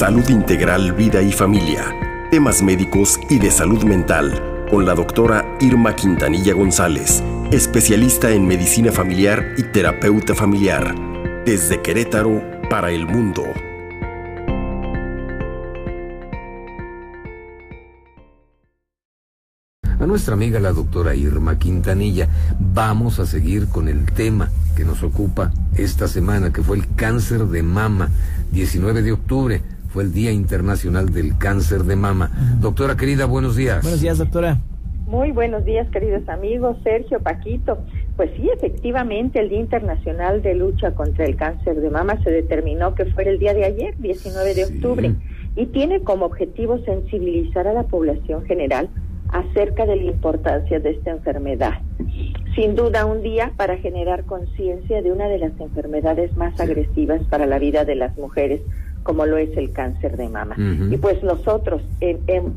Salud Integral, Vida y Familia. Temas médicos y de salud mental con la doctora Irma Quintanilla González, especialista en medicina familiar y terapeuta familiar. Desde Querétaro para el mundo. a nuestra amiga la doctora Irma Quintanilla. Vamos a seguir con el tema que nos ocupa esta semana, que fue el cáncer de mama, 19 de octubre. Fue el Día Internacional del Cáncer de Mama. Doctora querida, buenos días. Buenos días, doctora. Muy buenos días, queridos amigos. Sergio, Paquito. Pues sí, efectivamente, el Día Internacional de Lucha contra el Cáncer de Mama se determinó que fue el día de ayer, 19 de octubre, y tiene como objetivo sensibilizar a la población general acerca de la importancia de esta enfermedad. Sin duda, un día para generar conciencia de una de las enfermedades más agresivas para la vida de las mujeres, como lo es el cáncer de mama. Y pues nosotros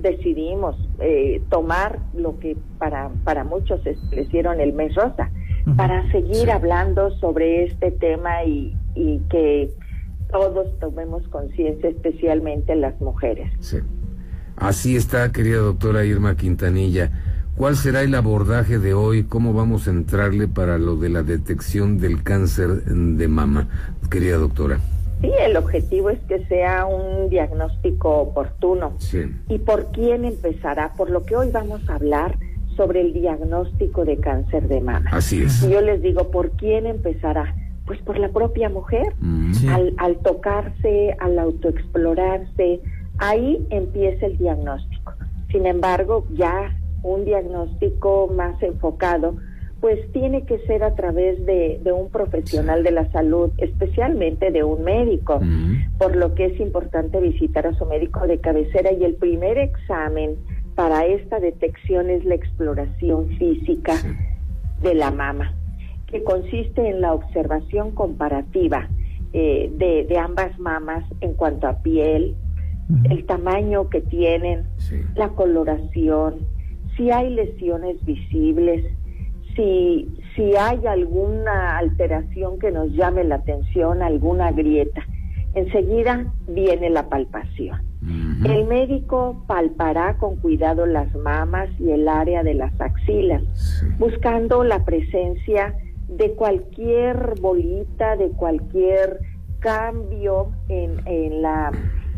decidimos eh, tomar lo que para, para muchos establecieron el mes rosa, para seguir hablando sobre este tema y, y que todos tomemos conciencia, especialmente las mujeres. Sí. Así está, querida doctora Irma Quintanilla. ¿Cuál será el abordaje de hoy? ¿Cómo vamos a entrarle para lo de la detección del cáncer de mama, querida doctora? Sí, el objetivo es que sea un diagnóstico oportuno. Sí. ¿Y por quién empezará? Por lo que hoy vamos a hablar sobre el diagnóstico de cáncer de mama. Así es. Y yo les digo, ¿por quién empezará? Pues por la propia mujer, Mm. al, al tocarse, al autoexplorarse, ahí empieza el diagnóstico. Sin embargo, ya un diagnóstico más enfocado, pues tiene que ser a través de, de un profesional de la salud, especialmente de un médico, por lo que es importante visitar a su médico de cabecera y el primer examen para esta detección es la exploración física Sí. de la mama, que consiste en la observación comparativa eh, de, de ambas mamas en cuanto a piel, el tamaño que tienen, Sí. la coloración, si hay lesiones visibles, si, si hay alguna alteración que nos llame la atención, alguna grieta. Enseguida viene la palpación. El médico palpará con cuidado las mamas y el área de las axilas, Sí. buscando la presencia de cualquier bolita, de cualquier cambio en, en la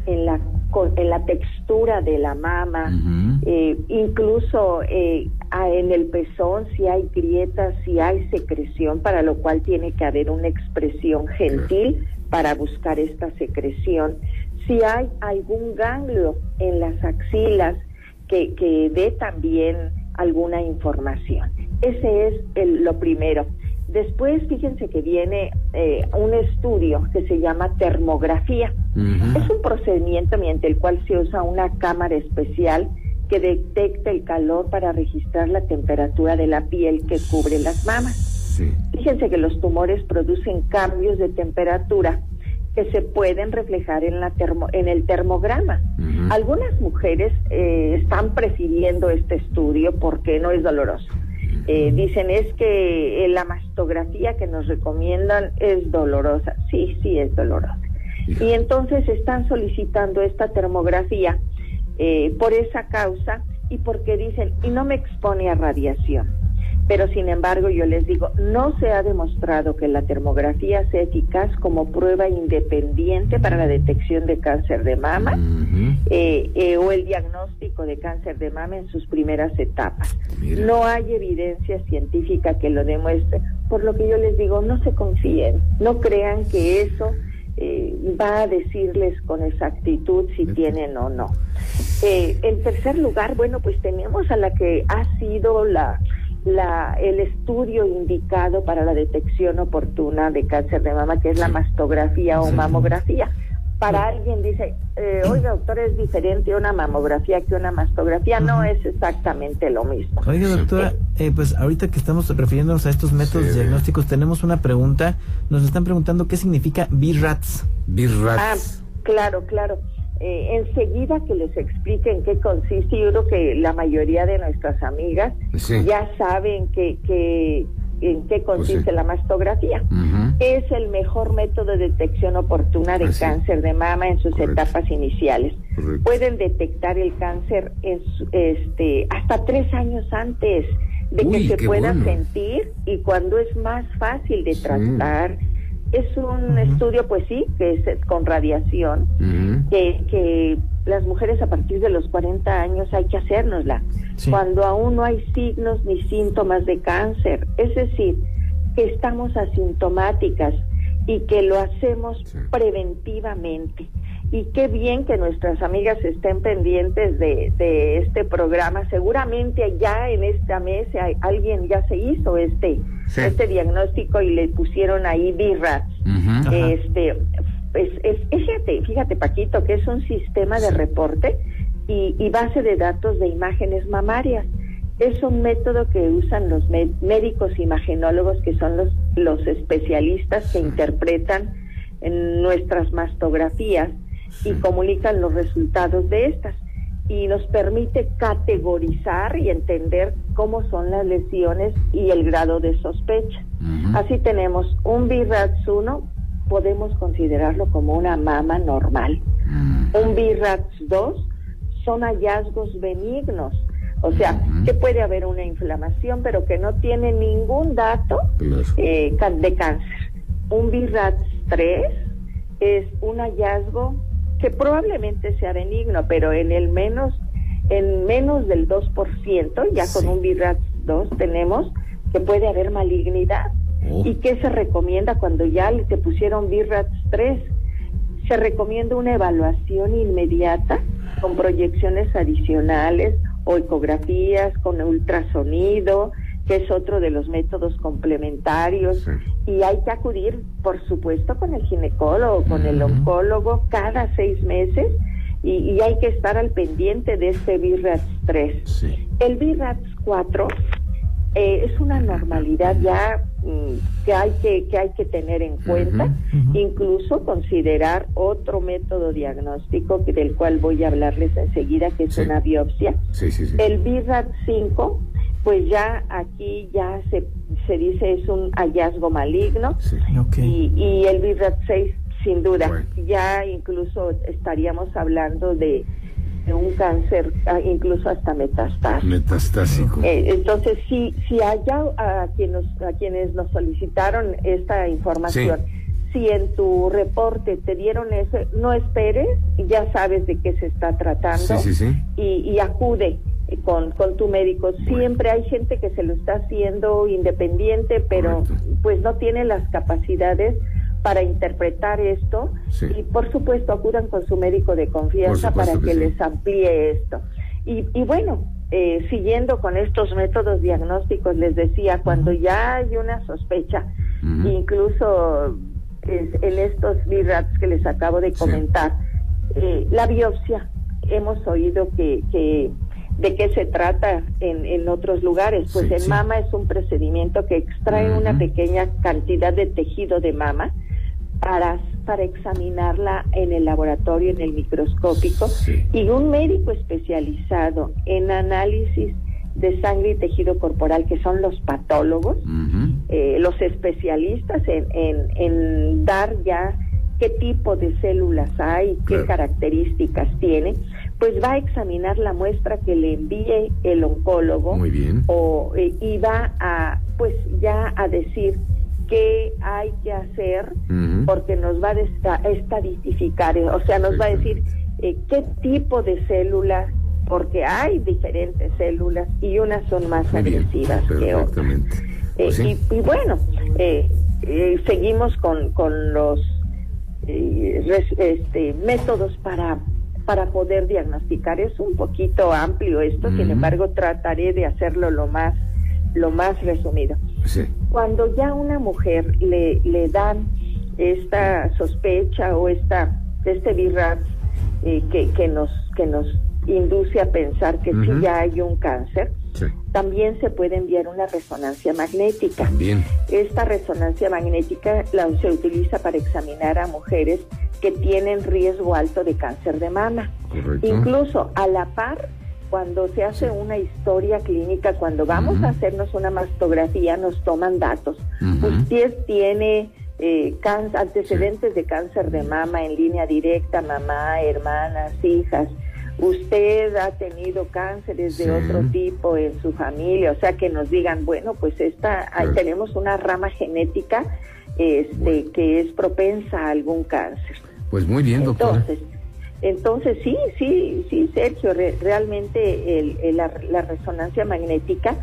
en la en la textura de la mama, eh, incluso eh, en el pezón si hay grietas, si hay secreción, para lo cual tiene que haber una expresión gentil para buscar esta secreción. Si hay algún ganglio en las axilas que, que dé también alguna información. Ese es el- lo primero. Después, fíjense que viene eh, un estudio que se llama termografía. Es un procedimiento mediante el cual se usa una cámara especial que detecta el calor para registrar la temperatura de la piel que cubre las mamas. Sí. Fíjense que los tumores producen cambios de temperatura que se pueden reflejar en, la termo- en el termograma. Algunas mujeres eh, están prefiriendo este estudio porque no es doloroso. Eh, dicen es que eh, la mastografía que nos recomiendan es dolorosa. Sí, sí es dolorosa. Y entonces están solicitando esta termografía eh, por esa causa y porque dicen, y no me expone a radiación. Pero sin embargo, yo les digo, no se ha demostrado que la termografía sea eficaz como prueba independiente para la detección de cáncer de mama eh, eh, o el diagnóstico de cáncer de mama en sus primeras etapas. Mira. No hay evidencia científica que lo demuestre, por lo que yo les digo, no se confíen, no crean que eso eh, va a decirles con exactitud si tienen o no. Eh, en tercer lugar, bueno, pues tenemos a la que ha sido la, la, el estudio indicado para la detección oportuna de cáncer de mama, que es la mastografía o mamografía. Para alguien dice, eh, oiga, doctor, es diferente una mamografía que una mastografía. No es exactamente lo mismo. Oiga, doctora, eh, pues ahorita que estamos refiriéndonos a estos métodos Sí. diagnósticos, tenemos una pregunta. Nos están preguntando qué significa BRATS. Birrats. Ah, claro, claro. Eh, enseguida que les explique en qué consiste, yo creo que la mayoría de nuestras amigas Sí. ya saben que, que en qué consiste Pues sí. la mastografía. Es el mejor método de detección oportuna de Así. cáncer de mama en sus Correcto. etapas iniciales. Correcto. Pueden detectar el cáncer en su- este, hasta tres años antes de Uy, que se pueda bueno. sentir y cuando es más fácil de Sí. Es un estudio, pues sí, que es con radiación, que, que las mujeres a partir de los 40 años hay que hacérnosla, Sí. cuando aún no hay signos ni síntomas de cáncer. Es decir, que estamos asintomáticas y que lo hacemos Sí. preventivamente. Y qué bien que nuestras amigas estén pendientes de, de este programa. Seguramente ya en esta mes hay- alguien ya se hizo este, Sí. este diagnóstico y le pusieron ahí. Ajá. Este, pues, es, fíjate, fíjate Paquito, que es un sistema de reporte y, y base de datos de imágenes mamarias. Es un método que usan los mé- médicos imagenólogos, que son los, los especialistas que interpretan en nuestras mastografías y comunican los resultados de estas. Y nos permite categorizar y entender cómo son las lesiones y el grado de sospecha. Así tenemos un BIRATS 1, podemos considerarlo como una mama normal. Un BIRATS 2 son hallazgos benignos, o sea, que puede haber una inflamación, pero que no tiene ningún dato Claro. eh, de cáncer. Un BIRATS 3 es un hallazgo que probablemente sea benigno, pero en el menos en menos del 2%, ya Sí. con un BIRATS 2 tenemos que puede haber malignidad. Oh. ¿Y qué se recomienda cuando ya le te pusieron BIRATS 3? Se recomienda una evaluación inmediata con proyecciones adicionales o ecografías con ultrasonido, que es otro de los métodos complementarios. Sí. Y hay que acudir, por supuesto, con el ginecólogo, con el oncólogo cada seis meses y, y hay que estar al pendiente de este BIRATS 3. Sí. El BIRATS 4 eh, es una normalidad ya mm, que hay que, que hay que tener en cuenta, incluso considerar otro método diagnóstico que- del cual voy a hablarles enseguida, que es Sí. una biopsia. Sí, sí, sí. El BIRAT 5, pues ya aquí ya se, se dice es un hallazgo maligno Sí. Ok. y, y el BIRAT 6 sin duda Bueno. ya incluso estaríamos hablando de, de un cáncer ah, incluso hasta metastásico. Metastásico. Eh, entonces, si, si allá a, quienes, a quienes nos solicitaron esta información, si en tu reporte te dieron eso, no esperes, ya sabes de qué se está tratando Sí, sí, sí. y, y acude con, con tu médico. Siempre hay gente que se lo está haciendo independiente, pero Correcto. pues no tiene las capacidades para interpretar esto Sí. y por supuesto acudan con su médico de confianza para que, que sí. les amplíe esto. Y, y bueno, eh, siguiendo con estos métodos diagnósticos, les decía, cuando ya hay una sospecha, incluso es- en estos BIRATs que les acabo de Sí. comentar, eh, la biopsia, hemos oído que, que de qué se trata en, en otros lugares. Pues Sí, sí. mama es un procedimiento que extrae una pequeña cantidad de tejido de mama para, para examinarla en el laboratorio, en el microscópico, Sí. y un médico especializado en análisis de sangre y tejido corporal, que son los patólogos, eh, los especialistas en, en, en dar ya qué tipo de células hay, qué Claro. características tiene, pues va a examinar la muestra que le envíe el oncólogo Muy bien. o eh, y va a pues ya a decir qué hay que hacer porque nos va a estadistificar, eh, o sea, nos va a decir eh, qué tipo de células, porque hay diferentes células y unas son más Muy bien. agresivas que otras. Eh, Pues sí. y, y bueno, eh, eh, seguimos con, con los res- este, métodos para, para poder diagnosticar. Es un poquito amplio esto, sin embargo trataré de hacerlo lo más, lo más resumido. Sí. Cuando ya a una mujer le, le dan esta sospecha o esta, este BIRAT eh, que, que, nos, que nos induce a pensar que Ujú. sí ya hay un cáncer, Sí. también se puede enviar una resonancia magnética. Esta resonancia magnética la, se utiliza para examinar a mujeres que tienen riesgo alto de cáncer de mama. Correcto. Incluso a la par cuando se hace una historia clínica, cuando vamos a hacernos una mastografía, nos toman datos. Usted tiene eh, antecedentes de cáncer de mama en línea directa, mamá, hermanas, hijas. Usted ha tenido cánceres de otro tipo en su familia, o sea que nos digan, bueno, pues esta, ahí tenemos una rama genética este, que es propensa a algún cáncer. Pues muy bien, doctora. Entonces, entonces sí, sí, sí, Sergio, realmente el, la, resonancia magnética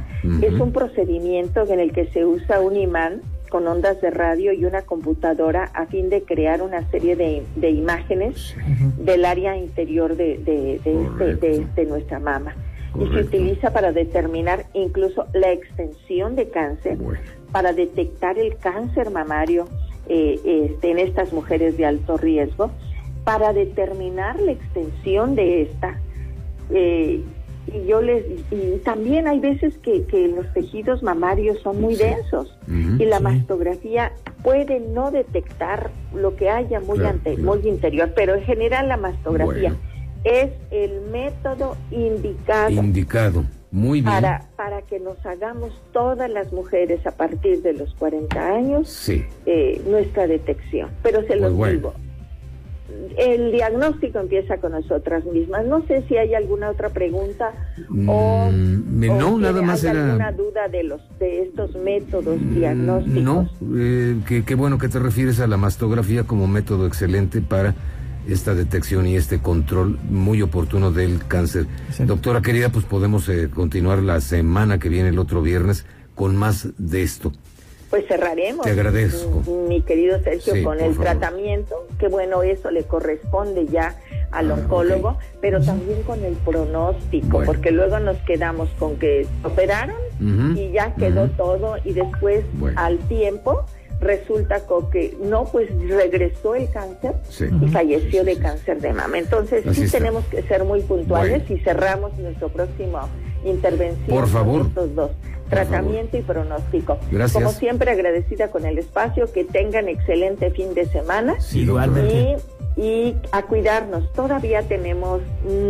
es un procedimiento en el que se usa un imán con ondas de radio y una computadora a fin de crear una serie de, imágenes del área interior de, de, nuestra mama. Y se utiliza para determinar incluso la extensión de cáncer, para detectar el cáncer mamario eh, este, en estas mujeres de alto riesgo, para determinar la extensión de esta. Eh, y yo les y también hay veces que, que los tejidos mamarios son muy densos y la mastografía puede no detectar lo que haya muy ante, muy interior pero en general la mastografía es el método indicado. Indicado muy bien para para que nos hagamos todas las mujeres a partir de los 40 años eh, nuestra detección pero se los digo el diagnóstico empieza con nosotras mismas. No sé si hay alguna otra pregunta o, mm, no, nada más hay alguna duda de los de estos métodos mm, diagnósticos. No, eh, qué bueno que te refieres a la mastografía como método excelente para esta detección y este control muy oportuno del cáncer. Doctora querida, pues podemos eh, continuar la semana que viene, el otro viernes, con más de esto. Pues cerraremos. Te agradezco. Mi querido Sergio, con el tratamiento, que bueno, eso le corresponde ya al ah, oncólogo, pero también con el pronóstico, porque luego nos quedamos con que operaron y ya quedó todo y después al tiempo resulta que no, pues regresó el cáncer y falleció de cáncer de mama. Entonces sí tenemos que ser muy puntuales y cerramos nuestro próximo intervención Por favor. estos dos tratamiento y pronóstico. Gracias. Como siempre, agradecida con el espacio, que tengan excelente fin de semana. Igualmente. Y, a cuidarnos. Todavía tenemos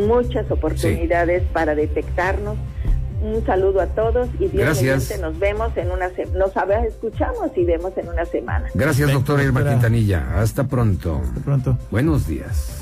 muchas oportunidades para detectarnos. Un saludo a todos y Dios nos vemos en una semana. Nos escuchamos y vemos en una semana. Gracias, doctora Irma Quintanilla. Hasta pronto. Hasta pronto. Buenos días.